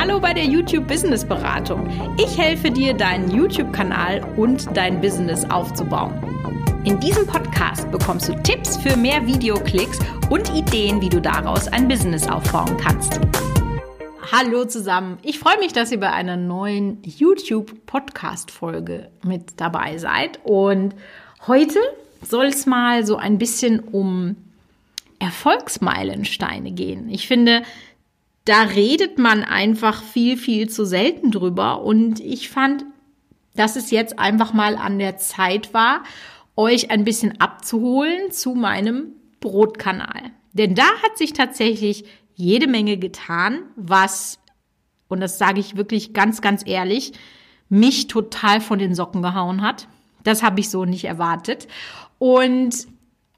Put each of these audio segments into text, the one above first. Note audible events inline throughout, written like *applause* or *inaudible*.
Hallo bei der YouTube Business Beratung. Ich helfe dir, deinen YouTube-Kanal und dein Business aufzubauen. In diesem Podcast bekommst du Tipps für mehr Videoklicks und Ideen, wie du daraus ein Business aufbauen kannst. Hallo zusammen. Ich freue mich, dass ihr bei einer neuen YouTube Podcast Folge mit dabei seid und heute soll es mal so ein bisschen um Erfolgsmeilensteine gehen. Ich finde, da redet man einfach viel, viel zu selten drüber. Und ich fand, dass es jetzt einfach mal an der Zeit war, euch ein bisschen abzuholen zu meinem Brotkanal. Denn da hat sich tatsächlich jede Menge getan, was, und das sage ich wirklich ganz, ganz ehrlich, mich total von den Socken gehauen hat. Das habe ich so nicht erwartet. Und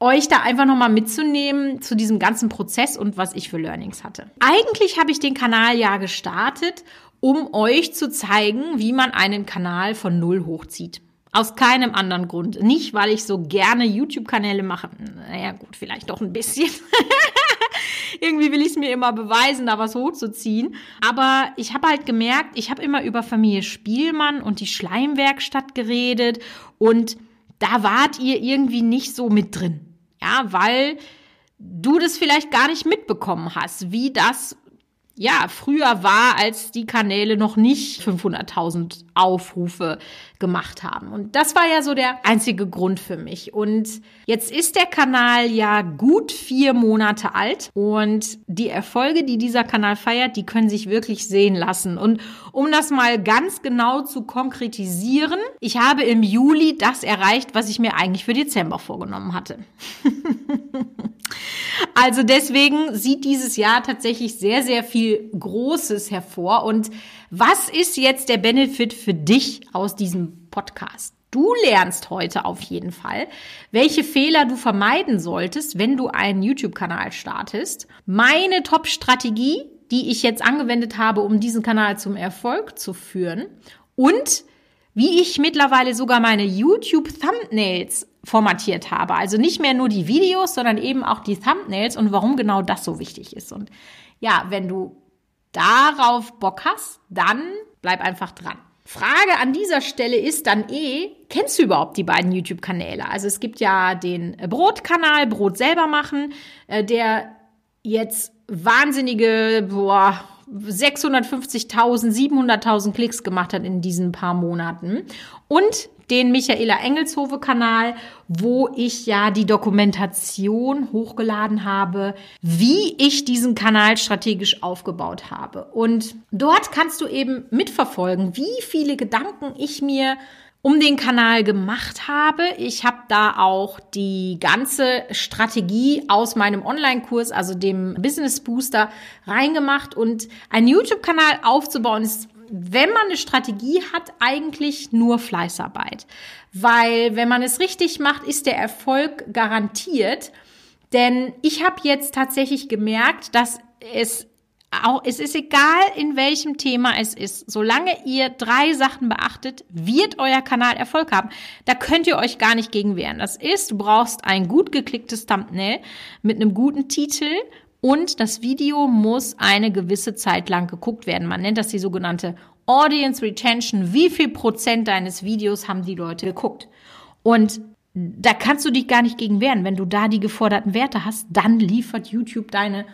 euch da einfach nochmal mitzunehmen zu diesem ganzen Prozess und was ich für Learnings hatte. Eigentlich habe ich den Kanal ja gestartet, um euch zu zeigen, wie man einen Kanal von Null hochzieht. Aus keinem anderen Grund. Nicht, weil ich so gerne YouTube-Kanäle mache. Naja, gut, vielleicht doch ein bisschen. *laughs* Irgendwie will ich es mir immer beweisen, da was hochzuziehen. Aber ich habe halt gemerkt, ich habe immer über Familie Spielmann und die Schleimwerkstatt geredet und da wart ihr irgendwie nicht so mit drin. Ja, weil du das vielleicht gar nicht mitbekommen hast, wie das ja, früher war, als die Kanäle noch nicht 500.000 Aufrufe gemacht haben. Und das war ja so der einzige Grund für mich. Und jetzt ist der Kanal ja gut vier Monate alt und die Erfolge, die dieser Kanal feiert, die können sich wirklich sehen lassen. Und um das mal ganz genau zu konkretisieren, ich habe im Juli das erreicht, was ich mir eigentlich für Dezember vorgenommen hatte. *laughs* Also deswegen sieht dieses Jahr tatsächlich sehr, sehr viel Großes hervor. Und was ist jetzt der Benefit für dich aus diesem Podcast? Du lernst heute auf jeden Fall, welche Fehler du vermeiden solltest, wenn du einen YouTube-Kanal startest. Meine Top-Strategie, die ich jetzt angewendet habe, um diesen Kanal zum Erfolg zu führen. Und wie ich mittlerweile sogar meine YouTube-Thumbnails formatiert habe. Also nicht mehr nur die Videos, sondern eben auch die Thumbnails und warum genau das so wichtig ist. Und ja, wenn du darauf Bock hast, dann bleib einfach dran. Frage an dieser Stelle ist dann eh, kennst du überhaupt die beiden YouTube-Kanäle? Also es gibt ja den Brotkanal, Brot selber machen, äh, der jetzt wahnsinnige, boah, 650.000, 700.000 Klicks gemacht hat in diesen paar Monaten. Und den Michaela Engelshove Kanal, wo ich ja die Dokumentation hochgeladen habe, wie ich diesen Kanal strategisch aufgebaut habe. Und dort kannst du eben mitverfolgen, wie viele Gedanken ich mir um den Kanal gemacht habe. Ich habe da auch die ganze Strategie aus meinem Online-Kurs, also dem Business Booster, reingemacht. Und einen YouTube-Kanal aufzubauen ist wenn man eine Strategie hat, eigentlich nur Fleißarbeit. Weil wenn man es richtig macht, ist der Erfolg garantiert. Denn ich habe jetzt tatsächlich gemerkt, dass es auch, es ist egal, in welchem Thema es ist. Solange ihr drei Sachen beachtet, wird euer Kanal Erfolg haben. Da könnt ihr euch gar nicht gegen wehren. Das ist, du brauchst ein gut geklicktes Thumbnail mit einem guten Titel und das Video muss eine gewisse Zeit lang geguckt werden. Man nennt das die sogenannte Audience Retention. Wie viel Prozent deines Videos haben die Leute geguckt? Und da kannst du dich gar nicht gegen wehren. Wenn du da die geforderten Werte hast, dann liefert YouTube deine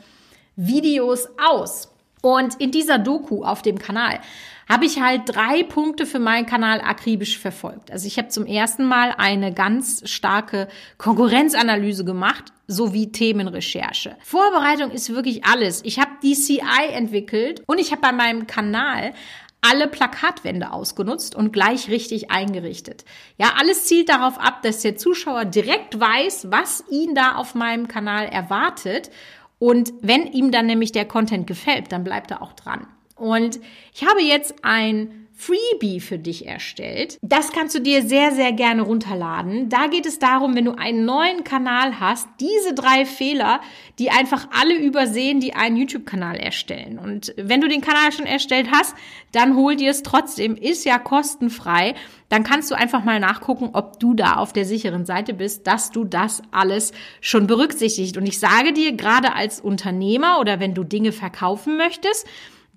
Videos aus. Und in dieser Doku auf dem Kanal habe ich halt drei Punkte für meinen Kanal akribisch verfolgt. Also ich habe zum ersten Mal eine ganz starke Konkurrenzanalyse gemacht sowie Themenrecherche. Vorbereitung ist wirklich alles. Ich habe DCI entwickelt und ich habe bei meinem Kanal alle Plakatwände ausgenutzt und gleich richtig eingerichtet. Ja, alles zielt darauf ab, dass der Zuschauer direkt weiß, was ihn da auf meinem Kanal erwartet. Und wenn ihm dann nämlich der Content gefällt, dann bleibt er auch dran. Und ich habe jetzt ein Freebie für dich erstellt. Das kannst du dir sehr, sehr gerne runterladen. Da geht es darum, wenn du einen neuen Kanal hast, diese drei Fehler, die einfach alle übersehen, die einen YouTube-Kanal erstellen. Und wenn du den Kanal schon erstellt hast, dann hol dir es trotzdem, ist ja kostenfrei. Dann kannst du einfach mal nachgucken, ob du da auf der sicheren Seite bist, dass du das alles schon berücksichtigt. Und ich sage dir, gerade als Unternehmer oder wenn du Dinge verkaufen möchtest,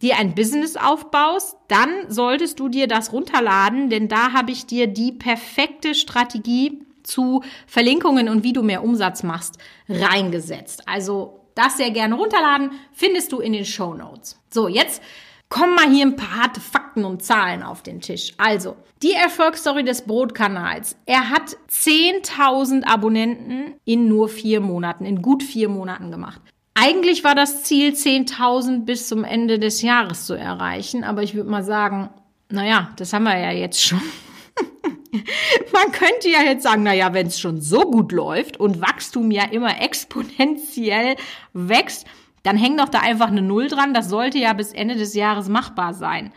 dir ein Business aufbaust, dann solltest du dir das runterladen, denn da habe ich dir die perfekte Strategie zu Verlinkungen und wie du mehr Umsatz machst reingesetzt. Also das sehr gerne runterladen, findest du in den Show Notes. So, jetzt kommen mal hier ein paar harte Fakten und Zahlen auf den Tisch. Also, die Erfolgsstory des Brotkanals. Er hat 10.000 Abonnenten in nur vier Monaten, in gut vier Monaten gemacht. Eigentlich war das Ziel, 10.000 bis zum Ende des Jahres zu erreichen, aber ich würde mal sagen, naja, das haben wir ja jetzt schon. *laughs* Man könnte ja jetzt sagen, naja, wenn es schon so gut läuft und Wachstum ja immer exponentiell wächst, dann hängt doch da einfach eine Null dran. Das sollte ja bis Ende des Jahres machbar sein.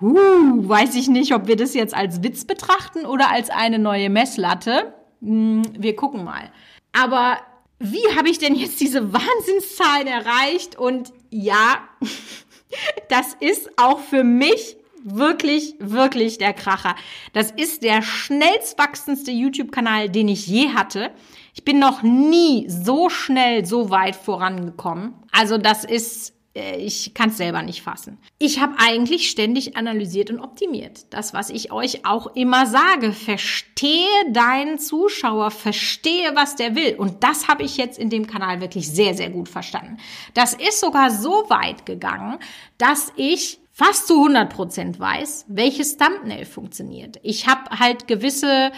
Uh, weiß ich nicht, ob wir das jetzt als Witz betrachten oder als eine neue Messlatte. Hm, wir gucken mal. Aber wie habe ich denn jetzt diese Wahnsinnszahlen erreicht? Und ja, *laughs* das ist auch für mich wirklich, wirklich der Kracher. Das ist der schnellst wachsendste YouTube-Kanal, den ich je hatte. Ich bin noch nie so schnell so weit vorangekommen. Also das ist, ich kann es selber nicht fassen. Ich habe eigentlich ständig analysiert und optimiert. Das, was ich euch auch immer sage, verstehe deinen Zuschauer, verstehe, was der will. Und das habe ich jetzt in dem Kanal wirklich sehr, sehr gut verstanden. Das ist sogar so weit gegangen, dass ich fast zu 100 Prozent weiß, welches Thumbnail funktioniert. Ich habe halt gewisse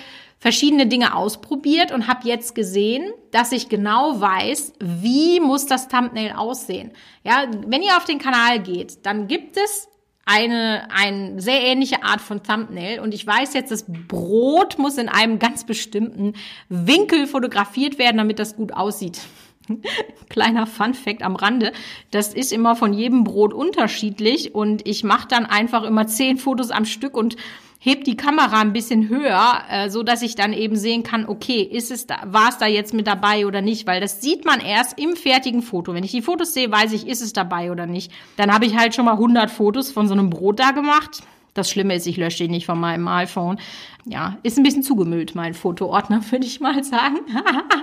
verschiedene Dinge ausprobiert und habe jetzt gesehen, dass ich genau weiß, wie muss das Thumbnail aussehen. Ja, wenn ihr auf den Kanal geht, dann gibt es eine, eine sehr ähnliche Art von Thumbnail und ich weiß jetzt, das Brot muss in einem ganz bestimmten Winkel fotografiert werden, damit das gut aussieht. *laughs* Kleiner Fun Fact am Rande. Das ist immer von jedem Brot unterschiedlich und ich mache dann einfach immer zehn Fotos am Stück und heb die Kamera ein bisschen höher, äh, so dass ich dann eben sehen kann, okay, ist es da, war es da jetzt mit dabei oder nicht, weil das sieht man erst im fertigen Foto. Wenn ich die Fotos sehe, weiß ich, ist es dabei oder nicht. Dann habe ich halt schon mal 100 Fotos von so einem Brot da gemacht. Das Schlimme ist, ich lösche ihn nicht von meinem iPhone. Ja, ist ein bisschen zugemüllt, mein Fotoordner, *laughs* würde ich mal sagen.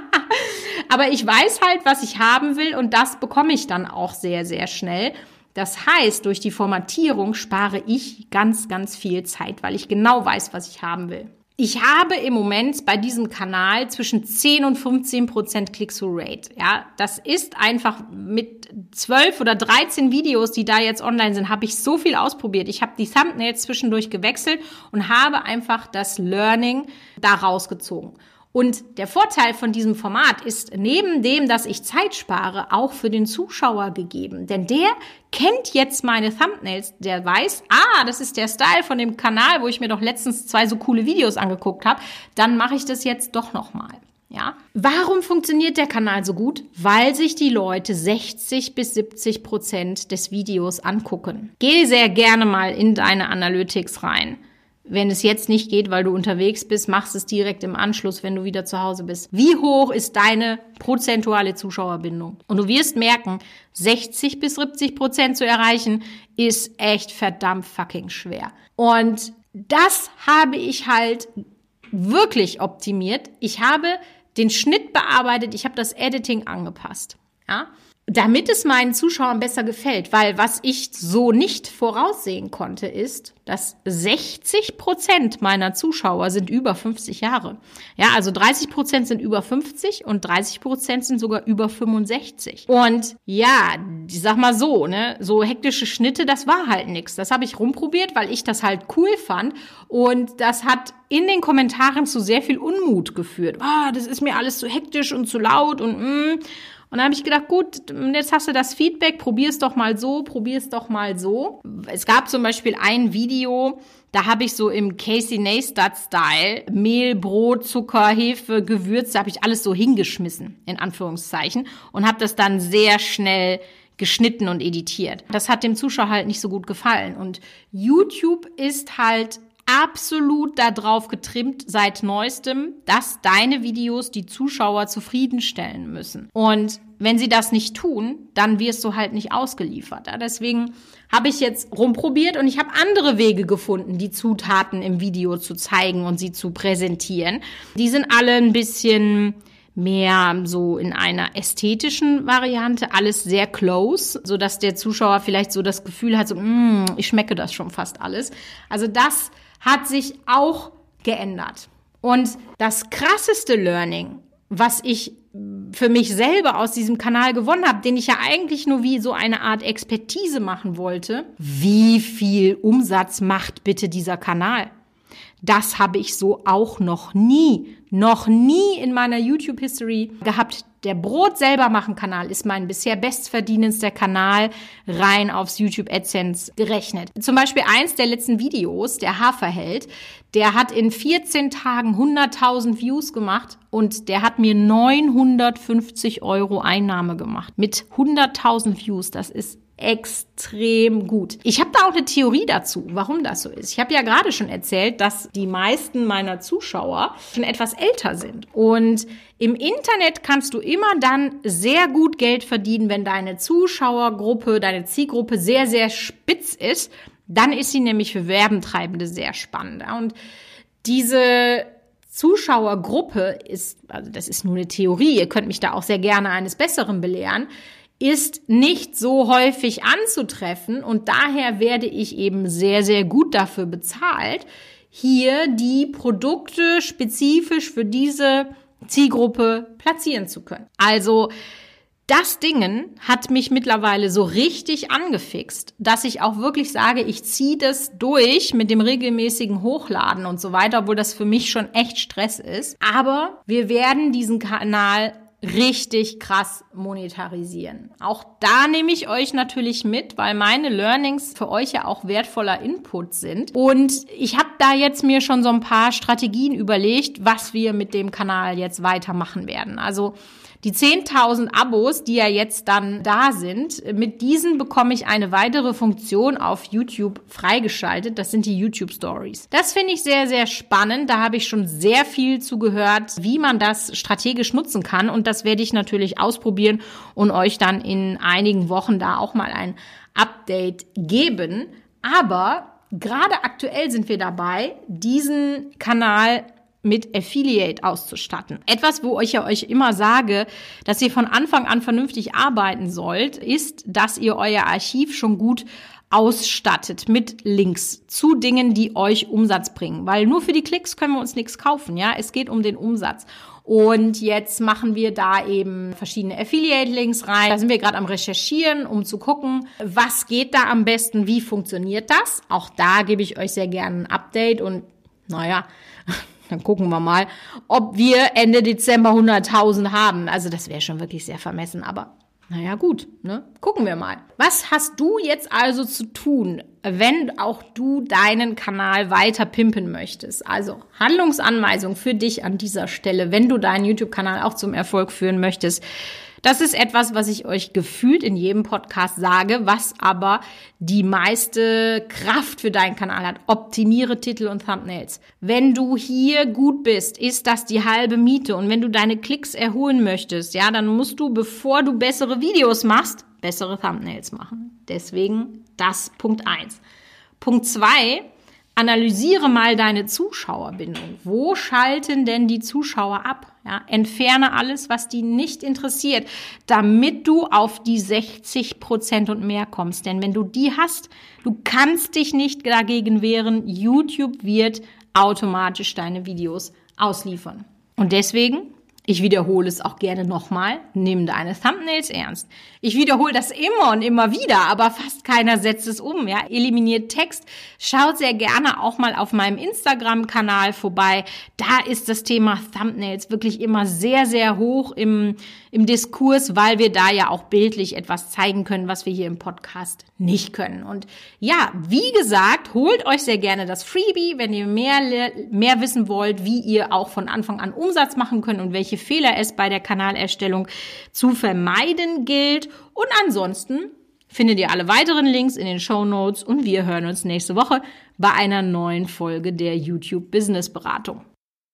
*laughs* Aber ich weiß halt, was ich haben will und das bekomme ich dann auch sehr, sehr schnell. Das heißt, durch die Formatierung spare ich ganz, ganz viel Zeit, weil ich genau weiß, was ich haben will. Ich habe im Moment bei diesem Kanal zwischen 10 und 15 Prozent Click-Through-Rate. Ja, das ist einfach mit 12 oder 13 Videos, die da jetzt online sind, habe ich so viel ausprobiert. Ich habe die Thumbnails zwischendurch gewechselt und habe einfach das Learning da rausgezogen. Und der Vorteil von diesem Format ist neben dem, dass ich Zeit spare, auch für den Zuschauer gegeben. Denn der kennt jetzt meine Thumbnails, der weiß, ah, das ist der Style von dem Kanal, wo ich mir doch letztens zwei so coole Videos angeguckt habe. Dann mache ich das jetzt doch nochmal. Ja. Warum funktioniert der Kanal so gut? Weil sich die Leute 60 bis 70 Prozent des Videos angucken. Geh sehr gerne mal in deine Analytics rein. Wenn es jetzt nicht geht, weil du unterwegs bist, machst es direkt im Anschluss, wenn du wieder zu Hause bist. Wie hoch ist deine prozentuale Zuschauerbindung? Und du wirst merken, 60 bis 70 Prozent zu erreichen, ist echt verdammt fucking schwer. Und das habe ich halt wirklich optimiert. Ich habe den Schnitt bearbeitet, ich habe das Editing angepasst. Ja? Damit es meinen Zuschauern besser gefällt, weil was ich so nicht voraussehen konnte, ist, dass 60 Prozent meiner Zuschauer sind über 50 Jahre. Ja, also 30 Prozent sind über 50 und 30 Prozent sind sogar über 65. Und ja, ich sag mal so, ne, so hektische Schnitte, das war halt nix. Das habe ich rumprobiert, weil ich das halt cool fand und das hat in den Kommentaren zu sehr viel Unmut geführt. Ah, das ist mir alles zu hektisch und zu laut und mm. Und dann habe ich gedacht, gut, jetzt hast du das Feedback, probier es doch mal so, probier es doch mal so. Es gab zum Beispiel ein Video, da habe ich so im Casey Neistat-Style Mehl, Brot, Zucker, Hefe, Gewürze, habe ich alles so hingeschmissen, in Anführungszeichen, und habe das dann sehr schnell geschnitten und editiert. Das hat dem Zuschauer halt nicht so gut gefallen. Und YouTube ist halt absolut darauf getrimmt seit neuestem, dass deine Videos die Zuschauer zufriedenstellen müssen. Und wenn sie das nicht tun, dann wirst du halt nicht ausgeliefert. Deswegen habe ich jetzt rumprobiert und ich habe andere Wege gefunden, die Zutaten im Video zu zeigen und sie zu präsentieren. Die sind alle ein bisschen mehr so in einer ästhetischen Variante, alles sehr close, so dass der Zuschauer vielleicht so das Gefühl hat, so, mm, ich schmecke das schon fast alles. Also das hat sich auch geändert. Und das krasseste Learning, was ich für mich selber aus diesem Kanal gewonnen habe, den ich ja eigentlich nur wie so eine Art Expertise machen wollte, wie viel Umsatz macht bitte dieser Kanal? Das habe ich so auch noch nie, noch nie in meiner YouTube-History gehabt. Der Brot selber machen Kanal ist mein bisher bestverdienendster Kanal rein aufs YouTube AdSense gerechnet. Zum Beispiel eins der letzten Videos, der Haferheld, der hat in 14 Tagen 100.000 Views gemacht und der hat mir 950 Euro Einnahme gemacht. Mit 100.000 Views, das ist extrem gut. Ich habe da auch eine Theorie dazu, warum das so ist. Ich habe ja gerade schon erzählt, dass die meisten meiner Zuschauer schon etwas älter sind. Und im Internet kannst du immer dann sehr gut Geld verdienen, wenn deine Zuschauergruppe, deine Zielgruppe sehr, sehr spitz ist. Dann ist sie nämlich für Werbentreibende sehr spannend. Und diese Zuschauergruppe ist, also das ist nur eine Theorie, ihr könnt mich da auch sehr gerne eines Besseren belehren, ist nicht so häufig anzutreffen und daher werde ich eben sehr, sehr gut dafür bezahlt, hier die Produkte spezifisch für diese Zielgruppe platzieren zu können. Also das Dingen hat mich mittlerweile so richtig angefixt, dass ich auch wirklich sage, ich ziehe das durch mit dem regelmäßigen Hochladen und so weiter, obwohl das für mich schon echt Stress ist. Aber wir werden diesen Kanal richtig krass monetarisieren. Auch da nehme ich euch natürlich mit, weil meine Learnings für euch ja auch wertvoller Input sind. Und ich habe da jetzt mir schon so ein paar Strategien überlegt, was wir mit dem Kanal jetzt weitermachen werden. Also die 10.000 Abos, die ja jetzt dann da sind, mit diesen bekomme ich eine weitere Funktion auf YouTube freigeschaltet. Das sind die YouTube Stories. Das finde ich sehr, sehr spannend. Da habe ich schon sehr viel zu gehört, wie man das strategisch nutzen kann. Und das werde ich natürlich ausprobieren und euch dann in einigen Wochen da auch mal ein Update geben. Aber gerade aktuell sind wir dabei, diesen Kanal mit Affiliate auszustatten. Etwas, wo ich ja euch immer sage, dass ihr von Anfang an vernünftig arbeiten sollt, ist, dass ihr euer Archiv schon gut ausstattet mit Links zu Dingen, die euch Umsatz bringen. Weil nur für die Klicks können wir uns nichts kaufen, ja. Es geht um den Umsatz. Und jetzt machen wir da eben verschiedene Affiliate-Links rein. Da sind wir gerade am Recherchieren, um zu gucken, was geht da am besten, wie funktioniert das. Auch da gebe ich euch sehr gerne ein Update und naja, *laughs* dann gucken wir mal, ob wir Ende Dezember 100.000 haben. Also das wäre schon wirklich sehr vermessen, aber naja, gut, ne? Gucken wir mal. Was hast du jetzt also zu tun, wenn auch du deinen Kanal weiter pimpen möchtest? Also Handlungsanweisung für dich an dieser Stelle, wenn du deinen YouTube-Kanal auch zum Erfolg führen möchtest. Das ist etwas, was ich euch gefühlt in jedem Podcast sage, was aber die meiste Kraft für deinen Kanal hat. Optimiere Titel und Thumbnails. Wenn du hier gut bist, ist das die halbe Miete. Und wenn du deine Klicks erholen möchtest, ja, dann musst du, bevor du bessere Videos machst, bessere Thumbnails machen. Deswegen das Punkt eins. Punkt zwei analysiere mal deine Zuschauerbindung. Wo schalten denn die Zuschauer ab? Ja, entferne alles, was die nicht interessiert, damit du auf die 60 Prozent und mehr kommst. Denn wenn du die hast, du kannst dich nicht dagegen wehren. YouTube wird automatisch deine Videos ausliefern. Und deswegen ich wiederhole es auch gerne nochmal. Nimm deine Thumbnails ernst. Ich wiederhole das immer und immer wieder, aber fast keiner setzt es um. Ja, eliminiert Text. Schaut sehr gerne auch mal auf meinem Instagram-Kanal vorbei. Da ist das Thema Thumbnails wirklich immer sehr, sehr hoch im, im Diskurs, weil wir da ja auch bildlich etwas zeigen können, was wir hier im Podcast nicht können. Und ja, wie gesagt, holt euch sehr gerne das Freebie, wenn ihr mehr, mehr wissen wollt, wie ihr auch von Anfang an Umsatz machen könnt und welche Fehler es bei der Kanalerstellung zu vermeiden gilt. Und ansonsten findet ihr alle weiteren Links in den Show Notes und wir hören uns nächste Woche bei einer neuen Folge der YouTube Business Beratung.